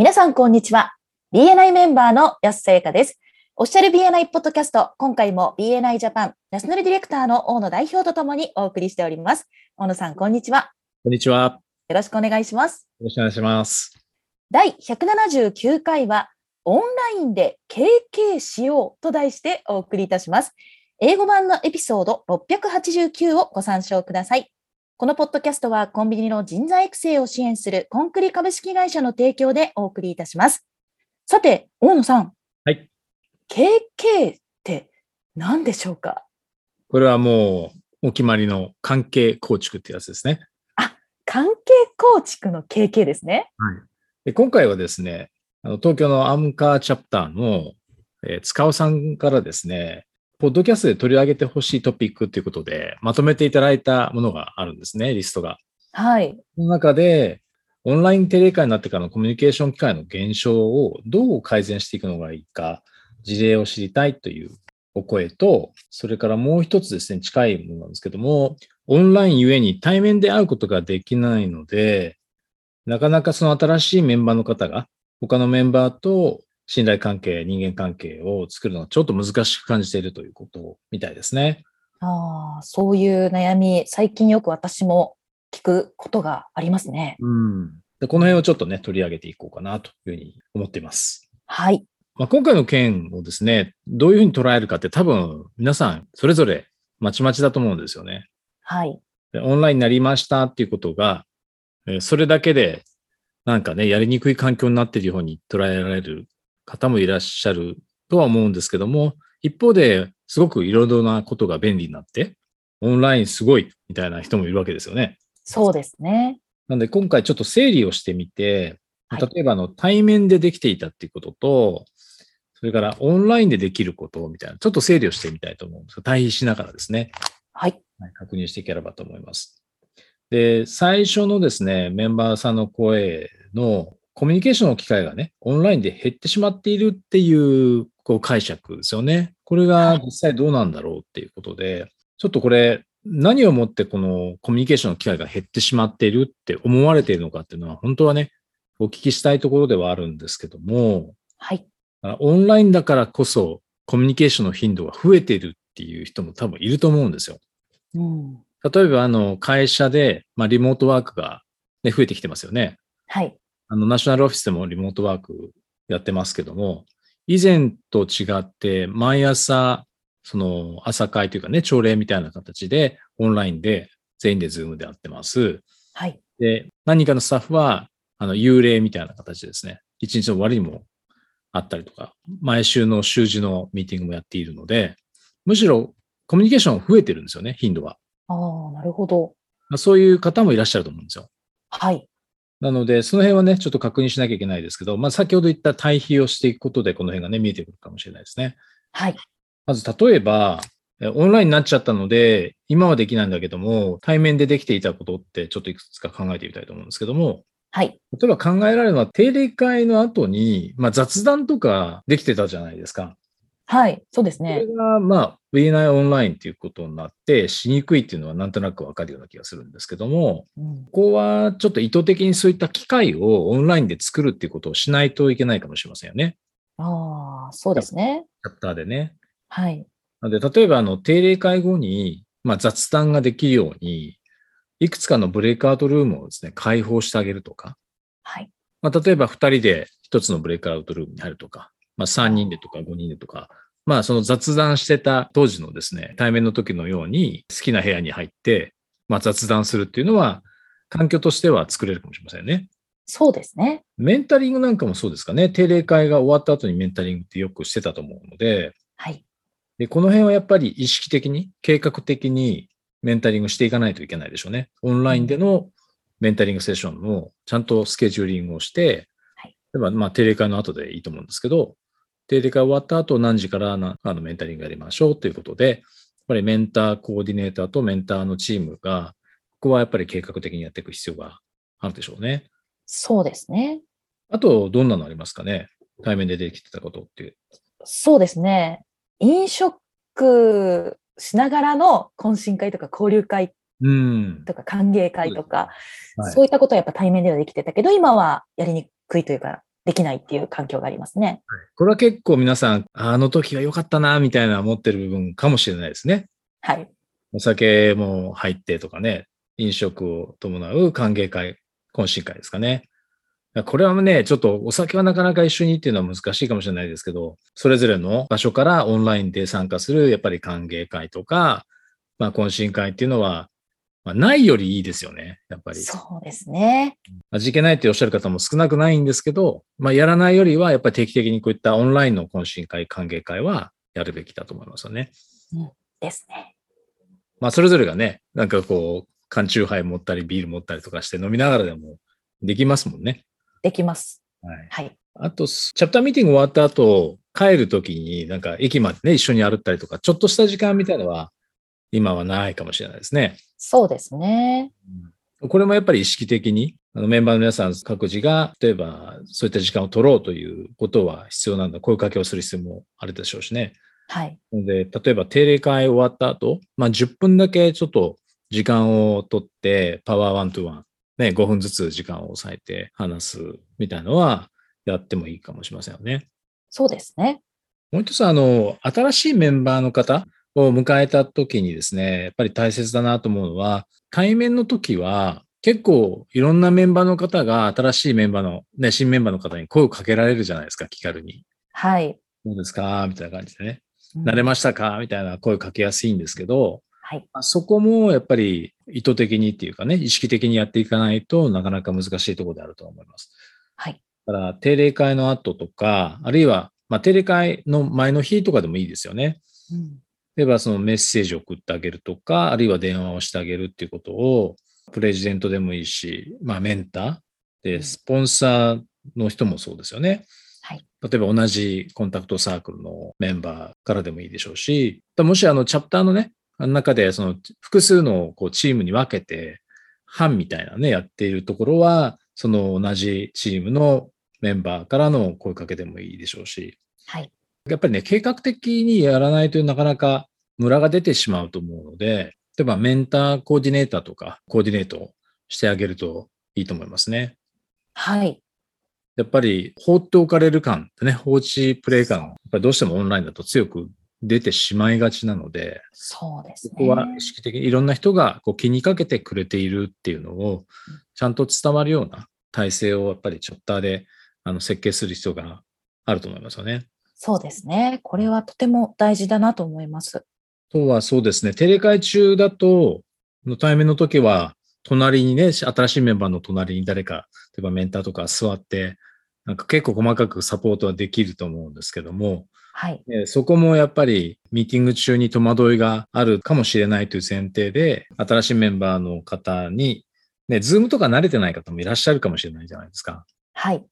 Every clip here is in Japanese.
皆さん、こんにちは。BNI メンバーの安さやかです。オフィシャル BNI ポッドキャスト、今回も BNI ジャパンナショナルディレクターの大野代表とともにお送りしております。大野さん、こんにちは。こんにちは。よろしくお願いします。よろしくお願いします。第179回は、オンラインで KK しようと題してお送りいたします。英語版のエピソード689をご参照ください。このポッドキャストはコンビニの人材育成を支援するコンクリ株式会社の提供でお送りいたします。さて、大野さん。はい。KK って何でしょうか？これはもうお決まりの関係構築ってやつですね。関係構築の KK ですね。はい。で今回はですね、あの東京のアムカーチャプターの、えー塚尾さんからですね、ポッドキャストで取り上げてほしいトピックということで、まとめていただいたものがあるんですね、リストが。はい。その中で、オンライン定例会になってからのコミュニケーション機会の減少をどう改善していくのがいいか、事例を知りたいというお声と、それからもう一つですね、近いものなんですけども、オンラインゆえに対面で会うことができないので、なかなかその新しいメンバーの方が、他のメンバーと信頼関係、人間関係を作るのがちょっと難しく感じているということみたいですね。ああ、そういう悩み、最近よく私も聞くことがありますね。うん。でこの辺をちょっとね、取り上げていこうかなというふうに思っています。はい。まあ、今回の件をですね、どういうふうに捉えるかって多分皆さんそれぞれまちまちだと思うんですよね。はい。でオンラインになりましたっていうことが、えーそれだけでなんかね、やりにくい環境になっているように捉えられる方もいらっしゃるとは思うんですけども、一方ですごくいろいろなことが便利になって、オンラインすごいみたいな人もいるわけですよね。そうですね。なので今回ちょっと整理をしてみて、はい例えばあの対面でできていたっていうことと、それからオンラインでできることみたいな、ちょっと整理をしてみたいと思うんですが、対比しながらですね、はい。はい確認していければと思います。で、最初のですね、メンバーさんの声のコミュニケーションの機会がね、オンラインで減ってしまっているっていうこう解釈ですよね。これが実際どうなんだろうっていうことで、ちょっとこれ、何をもってこのコミュニケーションの機会が減ってしまっているって思われているのかっていうのは、本当はね、お聞きしたいところではあるんですけども、はい。あオンラインだからこそコミュニケーションの頻度が増えているっていう人も多分いると思うんですよ。うん。例えば、あの、会社で、まあ、リモートワークが、ね、増えてきてますよね。はい。あの、ナショナルオフィスでもリモートワークやってますけども、以前と違って、毎朝、その、朝会というかね、朝礼みたいな形で、オンラインで、全員でズームでやってます。はい。で、何人かのスタッフは、あの、夕礼みたいな形でですね、一日の終わりにもあったりとか、毎週の週次のミーティングもやっているので、むしろコミュニケーション増えてるんですよね、頻度は。ああ、なるほど。まあそういう方もいらっしゃると思うんですよ。はい。なので、その辺はね、ちょっと確認しなきゃいけないですけど、まあ、先ほど言った対比をしていくことで、この辺がね、見えてくるかもしれないですね。はい。まず、例えば、えオンラインになっちゃったので、今はできないんだけども、対面でできていたことって、ちょっといくつか考えてみたいと思うんですけども、はい。例えば考えられるのは、定例会の後に、まあ、雑談とかできてたじゃないですか。はい。そうですこれね。が、まあ、VNI オンラインということになって、しにくいっていうのはなんとなくわかるような気がするんですけども、うん。ここはちょっと意図的にそういった機会をオンラインで作るっていうことをしないといけないかもしれませんよね。ああ、そうですね。チャプターでね。はい。なので、例えばあの定例会後に、まあ、雑談ができるように、いくつかのブレイクアウトルームをですね、開放してあげるとか、はい。まあ、例えば2人で1つのブレイクアウトルームに入るとか、まあ、3人でとか5人でとか、まあその雑談してた当時のですね、対面の時のように好きな部屋に入って、まあ雑談するっていうのは、環境としては作れるかもしれませんね。そうですね。メンタリングなんかもそうですかね。定例会が終わった後にメンタリングってよくしてたと思うので、はい。でこの辺はやっぱり意識的に、計画的にメンタリングしていかないといけないでしょうね。オンラインでのメンタリングセッションのちゃんとスケジューリングをして、はい例えばまあ定例会の後でいいと思うんですけど、定例会終わった後何時からなあのメンタリングやりましょうということで、やっぱりメンターコーディネーターとメンターのチームが、ここはやっぱり計画的にやっていく必要があるでしょうね。そうですね。あと、どんなのありますかね？対面でできてたことっていう。そうですね。飲食しながらの懇親会とか交流会うん。とか歓迎会とか、はいそういったことはやっぱ対面ではできてたけど、今はやりにくいというか、できないっていう環境がありますね。これは結構皆さん、あの時は良かったな、みたいな思ってる部分かもしれないですね。はい。お酒も入ってとかね、飲食を伴う歓迎会、懇親会ですかね。これはね、ちょっとお酒はなかなか一緒にっていうのは難しいかもしれないですけど、それぞれの場所からオンラインで参加するやっぱり歓迎会とか、まあ懇親会っていうのは、まあ、ないよりいいですよね、やっぱり。そうですね。味気ないっておっしゃる方も少なくないんですけど、まあやらないよりはやっぱり定期的にこういったオンラインの懇親会、歓迎会はやるべきだと思いますよね。うん、ですね。まあそれぞれがね、なんかこう、缶チューハイ持ったりビール持ったりとかして飲みながらでもできますもんね。できます。はい。はい。あと、チャプターミーティング終わった後、帰るときになんか駅までね、一緒に歩ったりとか、ちょっとした時間みたいなのは、今はないかもしれないですね。そうですね。これもやっぱり意識的に、あのメンバーの皆さん各自が、例えばそういった時間を取ろうということは必要なんだ。声かけをする必要もあるでしょうしね。はい。ので、例えば定例会終わった後、まあ10分だけちょっと時間を取って、パワーワントゥワン、ね、5分ずつ時間を抑えて話すみたいのはやってもいいかもしれませんよね。そうですね。もう一つ、あの、新しいメンバーの方を迎えた時にですね、やっぱり大切だなと思うのは、対面の時は結構いろんなメンバーの方が新しいメンバーの、ね、新メンバーの方に声をかけられるじゃないですか、気軽に。はい。どうですか？みたいな感じでね。うん慣れましたか？みたいな声かけやすいんですけど、はい。そこもやっぱり意図的にっていうかね、意識的にやっていかないとなかなか難しいところであると思います。はい。だから定例会の後とか、あるいは、まあ、定例会の前の日とかでもいいですよね。うん例えばそのメッセージを送ってあげるとか、あるいは電話をしてあげるっていうことを、プレジデントでもいいし、まあメンターうんで、スポンサーの人もそうですよね。はい。例えば同じコンタクトサークルのメンバーからでもいいでしょうし、もしあのチャプターのね、あの中でその複数のこうチームに分けて、班みたいなね、やっているところは、その同じチームのメンバーからの声かけでもいいでしょうし、はい。やっぱりね、計画的にやらないとなかなかムラが出てしまうと思うので、例えばメンターコーディネーターとかコーディネートしてあげるといいと思いますね。はい。やっぱり放っておかれる感ってね、放置プレイ感、やっぱりどうしてもオンラインだと強く出てしまいがちなので、そうですね。ここは意識的にいろんな人がこう気にかけてくれているっていうのをちゃんと伝わるような体制をやっぱりチャプターであの設計する必要があると思いますよね。そうですね。これはとても大事だなと思います。あとはそうですね、テレ会中だと、の対面の時は、隣にね、新しいメンバーの隣に誰か、例えばメンターとか座って、なんか結構細かくサポートはできると思うんですけども、はい。えーそこもやっぱりミーティング中に戸惑いがあるかもしれないという前提で、新しいメンバーの方に、ね、ズームとか慣れてない方もいらっしゃるかもしれないじゃないですか。はい。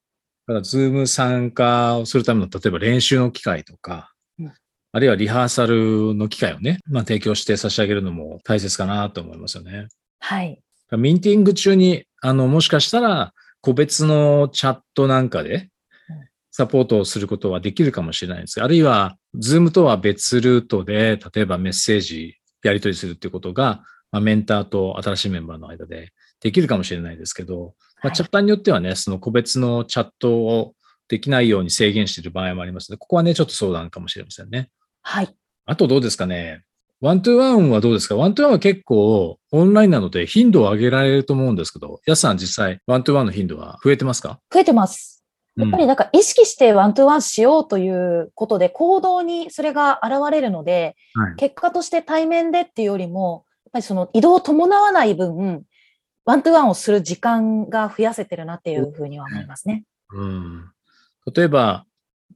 だから、ズーム参加をするための、例えば練習の機会とか、うんあるいはリハーサルの機会をね、まあ、提供して差し上げるのも大切かなと思いますよね。はい。ミーティング中に、あの、もしかしたら、個別のチャットなんかでうん、サポートをすることはできるかもしれないです。あるいは、ズームとは別ルートで、例えばメッセージやり取りするっていうことが、まあ、メンターと新しいメンバーの間でできるかもしれないですけど、まあ、はいチャプターによってはね、その個別のチャットをできないように制限している場合もありますので、ここはね、ちょっと相談かもしれませんね。はい。あとどうですかね？ one to one はどうですか？ one to one は結構オンラインなので頻度を上げられると思うんですけど、やすさん実際 one to one の頻度は増えてますか？増えてます。ややっぱりなんか意識して one to one しようということで行動にそれが現れるので、はい結果として対面でっていうよりも、やっぱりその移動を伴わない分、 one to one をする時間が増やせてるなっていうふうには思いますね。うん。例えば、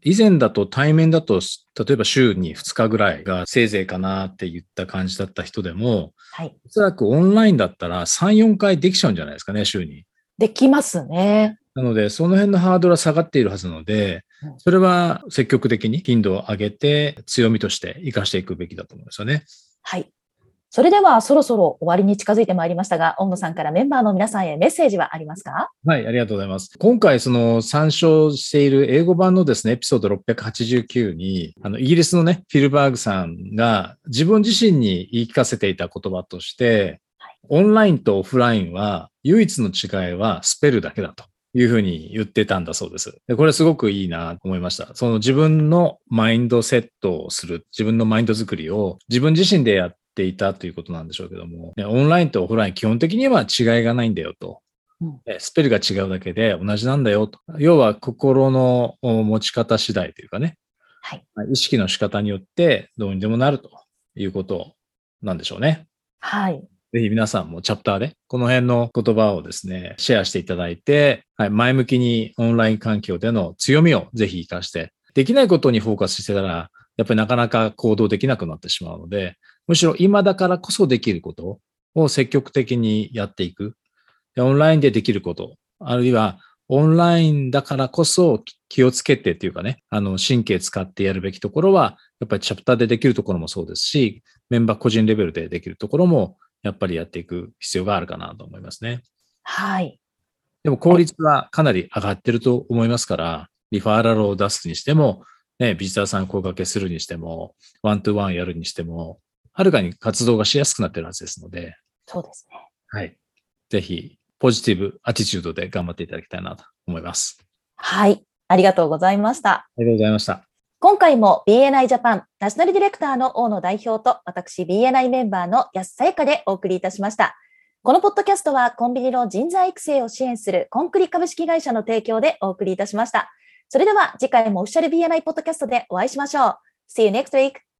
以前だと対面だと、例えば週に2日ぐらいがせいぜいかなって言った感じだった人でも、はい。おそらくオンラインだったら3、4回できちゃうんじゃないですかね、週に。できますね。なので、その辺のハードルは下がっているはずなのでうん、それは積極的に頻度を上げて強みとして活かしていくべきだと思うんですよね。はい。それではそろそろ終わりに近づいてまいりましたが、大野さんからメンバーの皆さんへメッセージはありますか？はい、ありがとうございます。今回、その参照している英語版のですね、エピソード689に、あの、イギリスのね、フィルバーグさんが自分自身に言い聞かせていた言葉として、オンラインとオフラインは唯一の違いはスペルだけだと。いうふうに言ってたんだそうです。でこれすごくいいなと思いました。その自分のマインドセットをする、自分のマインド作りを自分自身でやっていたということなんでしょうけども、ねオンラインとオフライン基本的には違いがないんだよと。スペルが違うだけで同じなんだよと。要は心のお持ち方次第というかね。はい。意識の仕方によってどうにでもなるということなんでしょうね。はい。ぜひ皆さんもチャプターでこの辺の言葉をですね、シェアしていただいて、はい、前向きにオンライン環境での強みをぜひ活かして、できないことにフォーカスしてたら、やっぱりなかなか行動できなくなってしまうので、むしろ今だからこそできることを積極的にやっていく。でオンラインでできること、あるいはオンラインだからこそ気をつけてっていうかね、あの神経使ってやるべきところは、やっぱりチャプターでできるところもそうですし、メンバー個人レベルでできるところもやっぱりやっていく必要があるかなと思いますね。はい。でも効率はかなり上がってると思いますから、リファーラルを出すにしても、ね、ビジターさん声掛けするにしても、ワントゥワンやるにしても、はるかに活動がしやすくなってるはずですので、そうですね。はい。ぜひ、ポジティブアティチュードで頑張っていただきたいなと思います。はい。ありがとうございました。ありがとうございました。今回も BNI ジャパンナショナルディレクターの大野代表と私 BNI メンバーの安さやかでお送りいたしました。このポッドキャストはコンビニの人材育成を支援するコンクリ株式会社の提供でお送りいたしました。それでは次回もオフィシャル BNI ポッドキャストでお会いしましょう。See you next week!